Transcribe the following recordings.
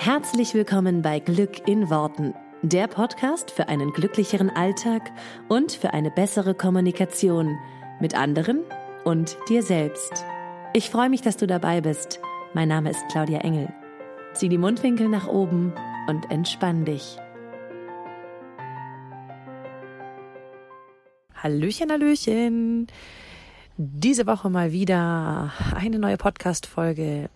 Herzlich willkommen bei Glück in Worten, der Podcast für einen glücklicheren Alltag und für eine bessere Kommunikation mit anderen und dir selbst. Ich freue mich, dass du dabei bist. Mein Name ist Claudia Engel. Zieh die Mundwinkel nach oben und entspann dich. Hallöchen, Hallöchen. Diese Woche mal wieder eine neue Podcast-Folge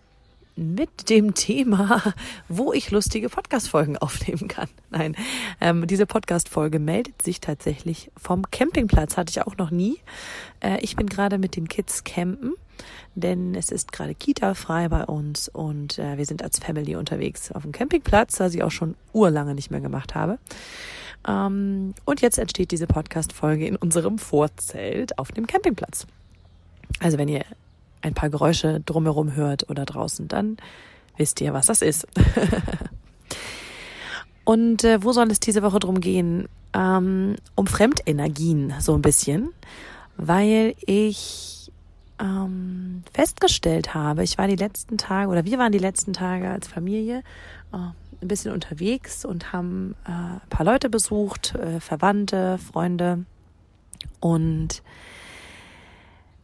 mit dem Thema, wo ich lustige Podcast-Folgen aufnehmen kann. Nein, ähm, diese Podcast-Folge meldet sich tatsächlich vom Campingplatz. Hatte ich auch noch nie. Äh, ich bin gerade mit den Kids campen, denn es ist gerade Kita frei bei uns und äh, wir sind als Family unterwegs auf dem Campingplatz, was ich auch schon urlange nicht mehr gemacht habe. Ähm, und jetzt entsteht diese Podcast-Folge in unserem Vorzelt auf dem Campingplatz. Also wenn ihr ein paar Geräusche drumherum hört oder draußen, dann wisst ihr, was das ist. Und äh, wo soll es diese Woche drum gehen? Ähm, um Fremdenergien so ein bisschen, weil ich ähm, festgestellt habe, ich war die letzten Tage oder wir waren die letzten Tage als Familie äh, ein bisschen unterwegs und haben äh, ein paar Leute besucht, äh, Verwandte, Freunde und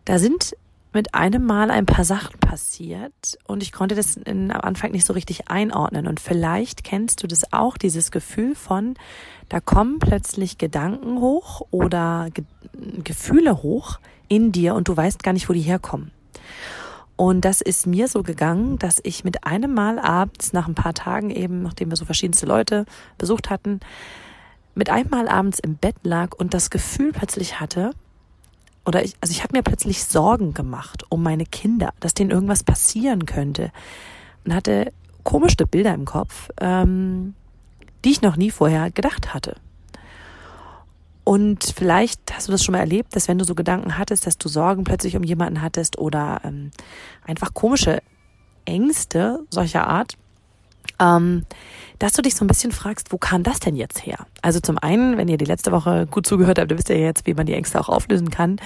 da sind mit einem Mal ein paar Sachen passiert und ich konnte das in, am Anfang nicht so richtig einordnen. Und vielleicht kennst du das auch, dieses Gefühl von, da kommen plötzlich Gedanken hoch oder Ge Gefühle hoch in dir und du weißt gar nicht, wo die herkommen. Und das ist mir so gegangen, dass ich mit einem Mal abends, nach ein paar Tagen eben, nachdem wir so verschiedenste Leute besucht hatten, mit einem Mal abends im Bett lag und das Gefühl plötzlich hatte, oder ich, also ich habe mir plötzlich Sorgen gemacht um meine Kinder, dass denen irgendwas passieren könnte. Und hatte komische Bilder im Kopf, ähm, die ich noch nie vorher gedacht hatte. Und vielleicht hast du das schon mal erlebt, dass wenn du so Gedanken hattest, dass du Sorgen plötzlich um jemanden hattest oder ähm, einfach komische Ängste solcher Art, ähm, dass du dich so ein bisschen fragst, wo kam das denn jetzt her? Also zum einen, wenn ihr die letzte Woche gut zugehört habt, dann wisst ihr jetzt, wie man die Ängste auch auflösen kann.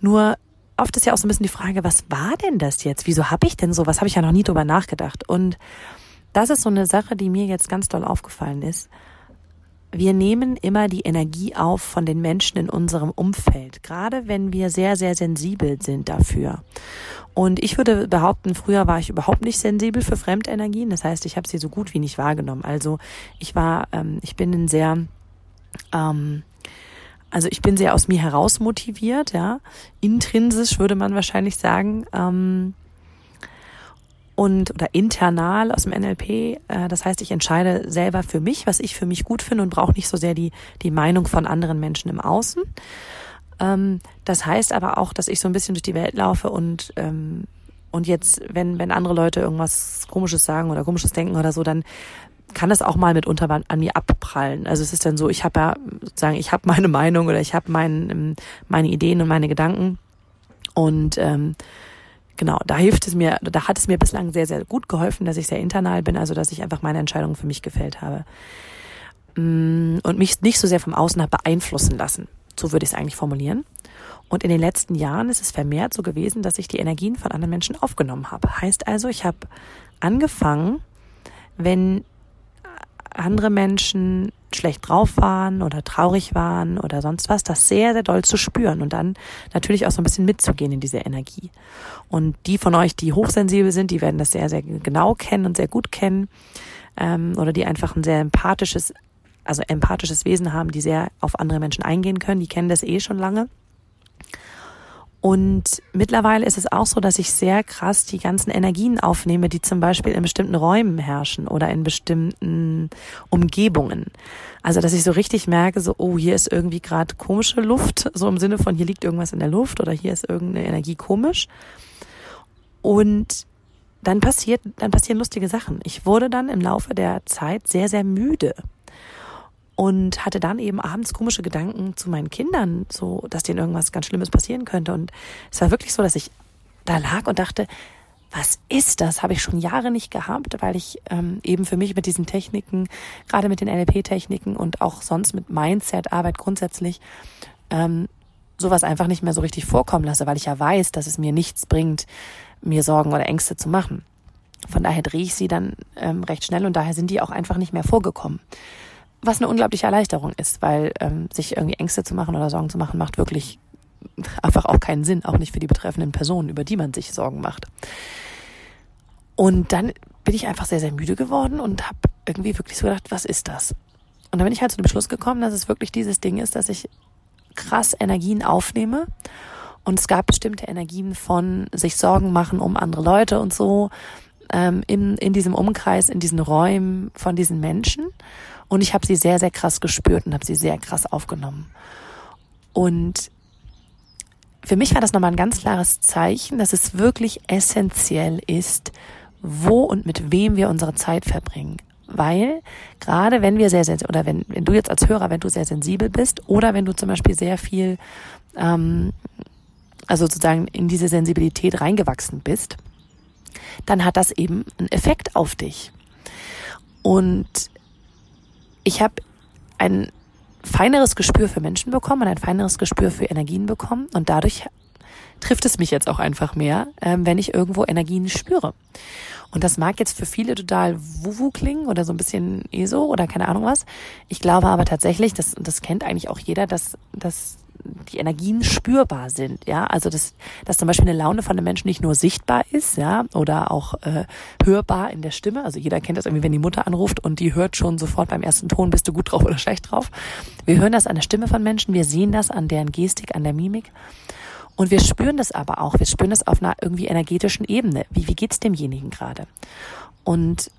Nur oft ist ja auch so ein bisschen die Frage, was war denn das jetzt? Wieso habe ich denn so? Was habe ich ja noch nie drüber nachgedacht? Und das ist so eine Sache, die mir jetzt ganz doll aufgefallen ist wir nehmen immer die Energie auf von den Menschen in unserem Umfeld, gerade wenn wir sehr, sehr sensibel sind dafür. Und ich würde behaupten, früher war ich überhaupt nicht sensibel für Fremdenergien. Das heißt, ich habe sie so gut wie nicht wahrgenommen. Also ich war, ähm, ich bin ein sehr, ähm, also ich bin sehr aus mir heraus motiviert, ja, intrinsisch würde man wahrscheinlich sagen. Ähm, und oder internal aus dem NLP. Äh, das heißt, ich entscheide selber für mich, was ich für mich gut finde und brauche nicht so sehr die, die Meinung von anderen Menschen im Außen. Ähm, das heißt aber auch, dass ich so ein bisschen durch die Welt laufe und ähm, und jetzt, wenn, wenn andere Leute irgendwas Komisches sagen oder Komisches denken oder so, dann kann das auch mal mitunter an mir abprallen. Also es ist dann so, ich habe ja sozusagen, ich habe meine Meinung oder ich habe mein, meine Ideen und meine Gedanken und ähm, genau, da hilft es mir, da hat es mir bislang sehr, sehr gut geholfen, dass ich sehr internal bin, also dass ich einfach meine Entscheidungen für mich gefällt habe. Mm, und mich nicht so sehr vom Außen habe beeinflussen lassen. So würde ich es eigentlich formulieren. Und in den letzten Jahren ist es vermehrt so gewesen, dass ich die Energien von anderen Menschen aufgenommen habe. Heißt also, ich habe angefangen, wenn andere Menschen schlecht drauf waren oder traurig waren oder sonst was, das sehr, sehr doll zu spüren und dann natürlich auch so ein bisschen mitzugehen in diese Energie. Und die von euch, die hochsensibel sind, die werden das sehr, sehr genau kennen und sehr gut kennen ähm, oder die einfach ein sehr empathisches, also empathisches Wesen haben, die sehr auf andere Menschen eingehen können, die kennen das eh schon lange. Und mittlerweile ist es auch so, dass ich sehr krass die ganzen Energien aufnehme, die zum Beispiel in bestimmten Räumen herrschen oder in bestimmten Umgebungen. Also, dass ich so richtig merke, so, oh, hier ist irgendwie gerade komische Luft, so im Sinne von, hier liegt irgendwas in der Luft oder hier ist irgendeine Energie komisch. Und dann passiert, dann passieren lustige Sachen. Ich wurde dann im Laufe der Zeit sehr, sehr müde und hatte dann eben abends komische Gedanken zu meinen Kindern, so, dass denen irgendwas ganz Schlimmes passieren könnte. Und es war wirklich so, dass ich da lag und dachte, was ist das? Habe ich schon Jahre nicht gehabt, weil ich ähm, eben für mich mit diesen Techniken, gerade mit den NLP-Techniken und auch sonst mit Mindset-Arbeit grundsätzlich, ähm, sowas einfach nicht mehr so richtig vorkommen lasse, weil ich ja weiß, dass es mir nichts bringt, mir Sorgen oder Ängste zu machen. Von daher drehe ich sie dann ähm, recht schnell und daher sind die auch einfach nicht mehr vorgekommen. Was eine unglaubliche Erleichterung ist, weil ähm, sich irgendwie Ängste zu machen oder Sorgen zu machen, macht wirklich einfach auch keinen Sinn, auch nicht für die betreffenden Personen, über die man sich Sorgen macht. Und dann bin ich einfach sehr, sehr müde geworden und habe irgendwie wirklich so gedacht, was ist das? Und dann bin ich halt zu dem Schluss gekommen, dass es wirklich dieses Ding ist, dass ich krass Energien aufnehme. Und es gab bestimmte Energien von sich Sorgen machen um andere Leute und so ähm, in, in diesem Umkreis, in diesen Räumen von diesen Menschen. Und ich habe sie sehr, sehr krass gespürt und habe sie sehr krass aufgenommen. Und für mich war das nochmal ein ganz klares Zeichen, dass es wirklich essentiell ist, wo und mit wem wir unsere Zeit verbringen. Weil gerade wenn wir sehr, sehr, oder wenn, wenn du jetzt als Hörer, wenn du sehr sensibel bist oder wenn du zum Beispiel sehr viel, ähm, also sozusagen in diese Sensibilität reingewachsen bist, dann hat das eben einen Effekt auf dich. Und ich habe ein feineres Gespür für Menschen bekommen und ein feineres Gespür für Energien bekommen und dadurch trifft es mich jetzt auch einfach mehr, ähm, wenn ich irgendwo Energien spüre. Und das mag jetzt für viele total wuwu klingen oder so ein bisschen ESO oder keine Ahnung was. Ich glaube aber tatsächlich, das, das kennt eigentlich auch jeder, dass, dass die Energien spürbar sind, ja, also dass, dass zum Beispiel eine Laune von einem Menschen nicht nur sichtbar ist, ja, oder auch äh, hörbar in der Stimme. Also jeder kennt das irgendwie, wenn die Mutter anruft und die hört schon sofort beim ersten Ton, bist du gut drauf oder schlecht drauf. Wir hören das an der Stimme von Menschen, wir sehen das an deren Gestik, an der Mimik. Und wir spüren das aber auch. Wir spüren das auf einer irgendwie energetischen Ebene. Wie, wie geht's demjenigen gerade? Und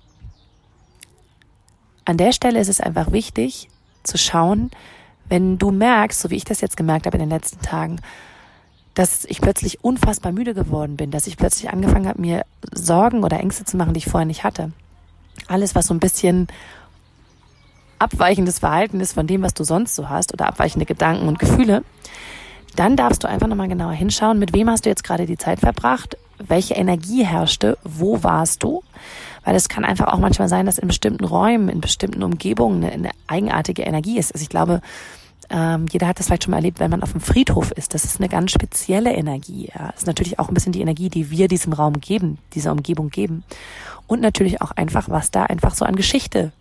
an der Stelle ist es einfach wichtig zu schauen, wenn du merkst, so wie ich das jetzt gemerkt habe in den letzten Tagen, dass ich plötzlich unfassbar müde geworden bin, dass ich plötzlich angefangen habe, mir Sorgen oder Ängste zu machen, die ich vorher nicht hatte. Alles, was so ein bisschen abweichendes Verhalten ist von dem, was du sonst so hast oder abweichende Gedanken und Gefühle, dann darfst du einfach nochmal genauer hinschauen, mit wem hast du jetzt gerade die Zeit verbracht, welche Energie herrschte, wo warst du, weil es kann einfach auch manchmal sein, dass in bestimmten Räumen, in bestimmten Umgebungen eine, eine eigenartige Energie ist. Also ich glaube, ähm, jeder hat das vielleicht schon mal erlebt, wenn man auf dem Friedhof ist. Das ist eine ganz spezielle Energie. Ja. Das ist natürlich auch ein bisschen die Energie, die wir diesem Raum geben, dieser Umgebung geben. Und natürlich auch einfach, was da einfach so an Geschichte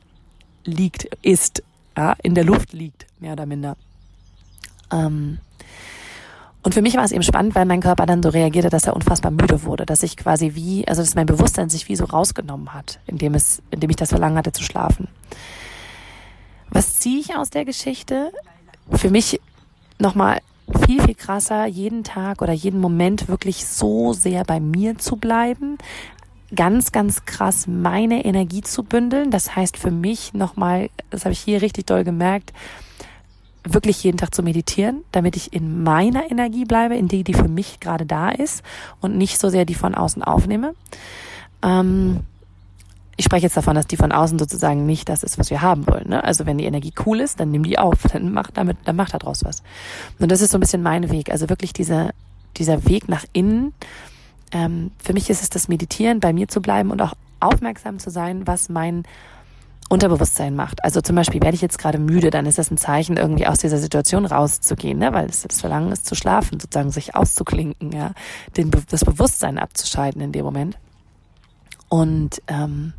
liegt, ist, ja, in der Luft liegt, mehr oder minder. Ähm, und für mich war es eben spannend, weil mein Körper dann so reagierte, dass er unfassbar müde wurde, dass ich quasi wie, also dass mein Bewusstsein sich wie so rausgenommen hat, indem es, indem ich das Verlangen hatte zu schlafen. Was ziehe ich aus der Geschichte? Für mich nochmal viel, viel krasser, jeden Tag oder jeden Moment wirklich so sehr bei mir zu bleiben, ganz, ganz krass meine Energie zu bündeln. Das heißt für mich nochmal, das habe ich hier richtig doll gemerkt, wirklich jeden Tag zu meditieren, damit ich in meiner Energie bleibe, in die, die für mich gerade da ist und nicht so sehr die von außen aufnehme. Ähm, ich spreche jetzt davon, dass die von außen sozusagen nicht das ist, was wir haben wollen. Ne? Also wenn die Energie cool ist, dann nimm die auf, dann mach damit, dann mach daraus was. Und das ist so ein bisschen mein Weg. Also wirklich dieser dieser Weg nach innen. Ähm, für mich ist es das Meditieren, bei mir zu bleiben und auch aufmerksam zu sein, was mein Unterbewusstsein macht. Also zum Beispiel werde ich jetzt gerade müde, dann ist das ein Zeichen, irgendwie aus dieser Situation rauszugehen, ne? weil es das Verlangen ist zu schlafen, sozusagen sich auszuklinken, ja, Den, das Bewusstsein abzuschalten in dem Moment. Und ähm,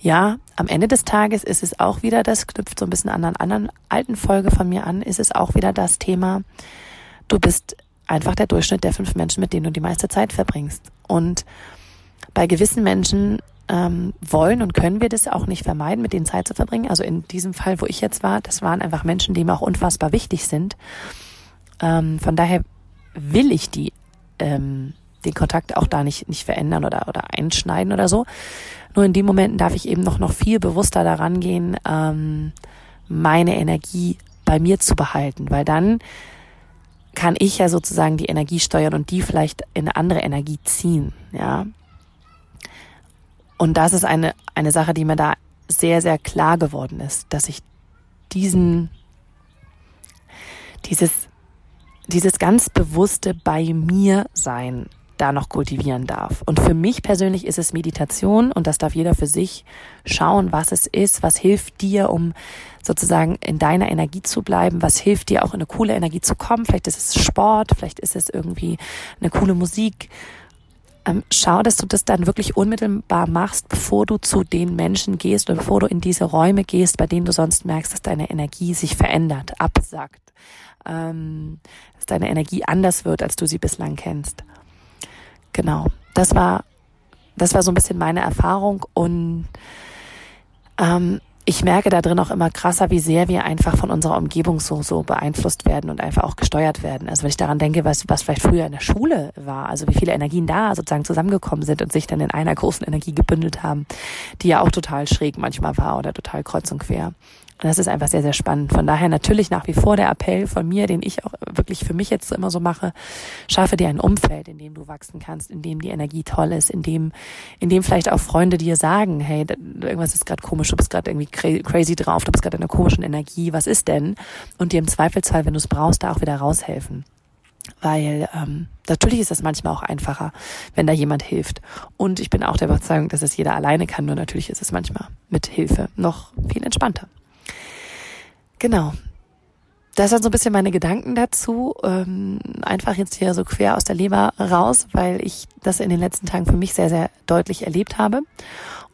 ja, am Ende des Tages ist es auch wieder, das knüpft so ein bisschen an einer anderen alten Folge von mir an, ist es auch wieder das Thema, du bist einfach der Durchschnitt der fünf Menschen, mit denen du die meiste Zeit verbringst. Und bei gewissen Menschen ähm, wollen und können wir das auch nicht vermeiden, mit denen Zeit zu verbringen. Also in diesem Fall, wo ich jetzt war, das waren einfach Menschen, die mir auch unfassbar wichtig sind. Ähm, von daher will ich die ähm, den Kontakt auch da nicht nicht verändern oder oder einschneiden oder so. Nur in den Momenten darf ich eben noch noch viel bewusster daran gehen, ähm, meine Energie bei mir zu behalten, weil dann kann ich ja sozusagen die Energie steuern und die vielleicht in eine andere Energie ziehen, ja. Und das ist eine, eine Sache, die mir da sehr, sehr klar geworden ist, dass ich diesen, dieses, dieses ganz bewusste bei mir sein da noch kultivieren darf. Und für mich persönlich ist es Meditation und das darf jeder für sich schauen, was es ist, was hilft dir, um sozusagen in deiner Energie zu bleiben, was hilft dir auch in eine coole Energie zu kommen. Vielleicht ist es Sport, vielleicht ist es irgendwie eine coole Musik, ähm, schau, dass du das dann wirklich unmittelbar machst, bevor du zu den Menschen gehst oder bevor du in diese Räume gehst, bei denen du sonst merkst, dass deine Energie sich verändert, absackt, ähm, dass deine Energie anders wird, als du sie bislang kennst. Genau, das war, das war so ein bisschen meine Erfahrung und ähm, ich merke da drin auch immer krasser, wie sehr wir einfach von unserer Umgebung so, so beeinflusst werden und einfach auch gesteuert werden. Also wenn ich daran denke, was, was vielleicht früher in der Schule war, also wie viele Energien da sozusagen zusammengekommen sind und sich dann in einer großen Energie gebündelt haben, die ja auch total schräg manchmal war oder total kreuz und quer. Und das ist einfach sehr, sehr spannend. Von daher natürlich nach wie vor der Appell von mir, den ich auch wirklich für mich jetzt immer so mache, schaffe dir ein Umfeld, in dem du wachsen kannst, in dem die Energie toll ist, in dem, in dem vielleicht auch Freunde dir sagen, hey, irgendwas ist gerade komisch, du bist gerade irgendwie crazy drauf, du bist gerade in einer komischen Energie, was ist denn? Und dir im Zweifelsfall, wenn du es brauchst, da auch wieder raushelfen. Weil ähm, natürlich ist das manchmal auch einfacher, wenn da jemand hilft. Und ich bin auch der Überzeugung, dass es jeder alleine kann, nur natürlich ist es manchmal mit Hilfe noch viel entspannter. Genau. Das sind so ein bisschen meine Gedanken dazu. Ähm, einfach jetzt hier so quer aus der Leber raus, weil ich das in den letzten Tagen für mich sehr, sehr deutlich erlebt habe.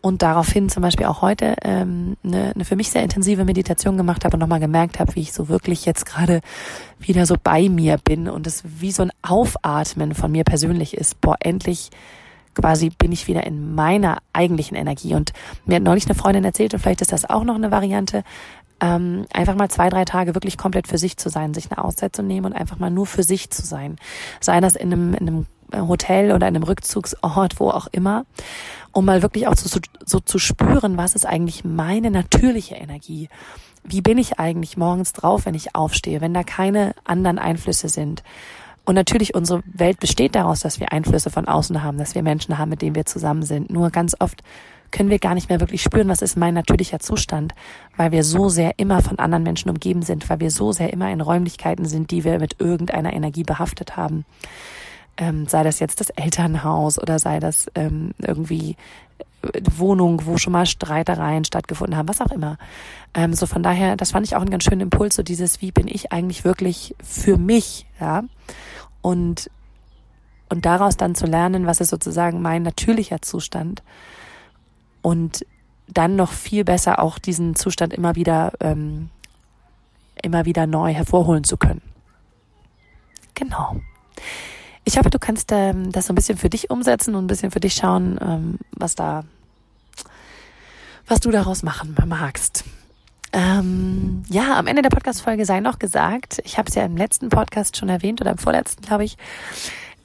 Und daraufhin zum Beispiel auch heute ähm, eine, eine für mich sehr intensive Meditation gemacht habe und nochmal gemerkt habe, wie ich so wirklich jetzt gerade wieder so bei mir bin und es wie so ein Aufatmen von mir persönlich ist. Boah, endlich quasi bin ich wieder in meiner eigentlichen Energie. Und mir hat neulich eine Freundin erzählt, und vielleicht ist das auch noch eine Variante, ähm, einfach mal zwei, drei Tage wirklich komplett für sich zu sein, sich eine Auszeit zu nehmen und einfach mal nur für sich zu sein. Sei das in einem, in einem Hotel oder in einem Rückzugsort, wo auch immer, um mal wirklich auch so, so zu spüren, was ist eigentlich meine natürliche Energie? Wie bin ich eigentlich morgens drauf, wenn ich aufstehe, wenn da keine anderen Einflüsse sind? Und natürlich, unsere Welt besteht daraus, dass wir Einflüsse von außen haben, dass wir Menschen haben, mit denen wir zusammen sind. Nur ganz oft können wir gar nicht mehr wirklich spüren, was ist mein natürlicher Zustand, weil wir so sehr immer von anderen Menschen umgeben sind, weil wir so sehr immer in Räumlichkeiten sind, die wir mit irgendeiner Energie behaftet haben. Ähm, sei das jetzt das Elternhaus oder sei das ähm, irgendwie äh, Wohnung, wo schon mal Streitereien stattgefunden haben, was auch immer. Ähm, so von daher, das fand ich auch einen ganz schönen Impuls, so dieses, wie bin ich eigentlich wirklich für mich, ja? Und, und daraus dann zu lernen, was ist sozusagen mein natürlicher Zustand und dann noch viel besser auch diesen Zustand immer wieder, ähm, immer wieder neu hervorholen zu können. Genau. Ich hoffe, du kannst ähm, das so ein bisschen für dich umsetzen und ein bisschen für dich schauen, ähm, was da, was du daraus machen magst. Ähm, ja, am Ende der Podcast-Folge sei noch gesagt, ich habe es ja im letzten Podcast schon erwähnt oder im vorletzten, glaube ich,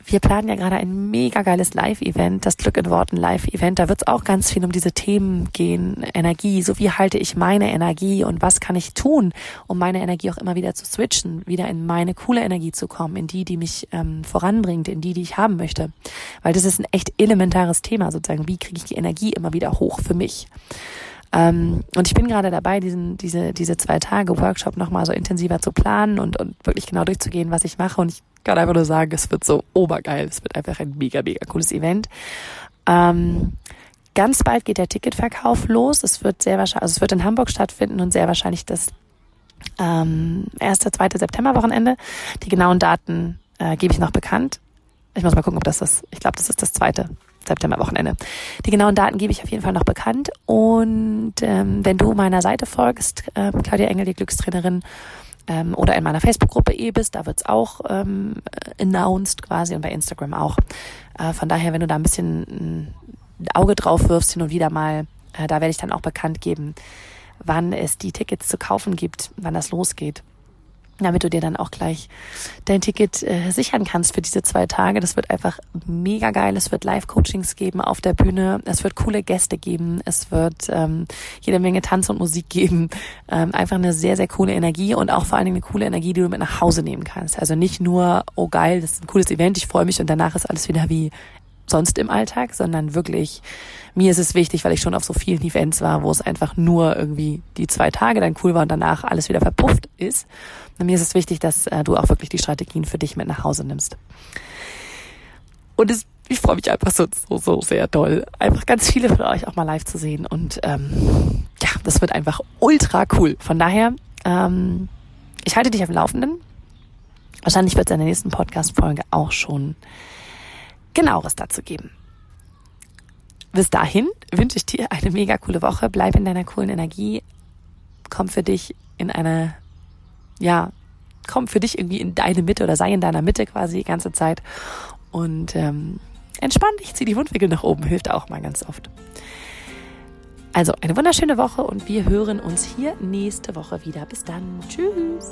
wir planen ja gerade ein mega geiles Live-Event, das Glück in Worten Live-Event. Da wird es auch ganz viel um diese Themen gehen. Energie, so wie halte ich meine Energie und was kann ich tun, um meine Energie auch immer wieder zu switchen, wieder in meine coole Energie zu kommen, in die, die mich ähm, voranbringt, in die, die ich haben möchte. Weil das ist ein echt elementares Thema sozusagen. Wie kriege ich die Energie immer wieder hoch für mich? Ähm, und ich bin gerade dabei, diesen, diese, diese zwei Tage Workshop nochmal so intensiver zu planen und, und wirklich genau durchzugehen, was ich mache. Und ich kann einfach nur sagen, es wird so obergeil. Es wird einfach ein mega, mega cooles Event. Ähm, ganz bald geht der Ticketverkauf los. Es wird sehr wahrscheinlich, also es wird in Hamburg stattfinden und sehr wahrscheinlich das ähm, erste, zweite September-Wochenende. Die genauen Daten äh, gebe ich noch bekannt. Ich muss mal gucken, ob das das, ich glaube, das ist das zweite September-Wochenende. Die genauen Daten gebe ich auf jeden Fall noch bekannt. Und ähm, wenn du meiner Seite folgst, ähm, Claudia Engel, die Glückstrainerin, ähm, oder in meiner Facebook-Gruppe bist, da wird's auch ähm, announced quasi und bei Instagram auch. Äh, von daher, wenn du da ein bisschen ein Auge drauf wirfst, hin und wieder mal, äh, da werde ich dann auch bekannt geben, wann es die Tickets zu kaufen gibt, wann das losgeht damit du dir dann auch gleich dein Ticket äh, sichern kannst für diese zwei Tage. Das wird einfach mega geil. Es wird Live-Coachings geben auf der Bühne. Es wird coole Gäste geben. Es wird ähm, jede Menge Tanz und Musik geben. Ähm, einfach eine sehr, sehr coole Energie und auch vor allen Dingen eine coole Energie, die du mit nach Hause nehmen kannst. Also nicht nur, oh geil, das ist ein cooles Event, ich freue mich und danach ist alles wieder wie sonst im Alltag, sondern wirklich, mir ist es wichtig, weil ich schon auf so vielen Events war, wo es einfach nur irgendwie die zwei Tage dann cool war und danach alles wieder verpufft ist. Und mir ist es wichtig, dass äh, du auch wirklich die Strategien für dich mit nach Hause nimmst. Und es, ich freue mich einfach so, so, so sehr doll, einfach ganz viele von euch auch mal live zu sehen. Und ähm, ja, das wird einfach ultra cool. Von daher, ähm, ich halte dich auf dem Laufenden. Wahrscheinlich wird es in der nächsten Podcast-Folge auch schon genaueres dazu geben. Bis dahin wünsche ich dir eine mega coole Woche. Bleib in deiner coolen Energie. Komm für dich in eine, ja, komm für dich irgendwie in deine Mitte oder sei in deiner Mitte quasi die ganze Zeit. Und ähm, entspann dich, zieh die Mundwinkel nach oben, hilft auch mal ganz oft. Also eine wunderschöne Woche und wir hören uns hier nächste Woche wieder. Bis dann. Tschüss.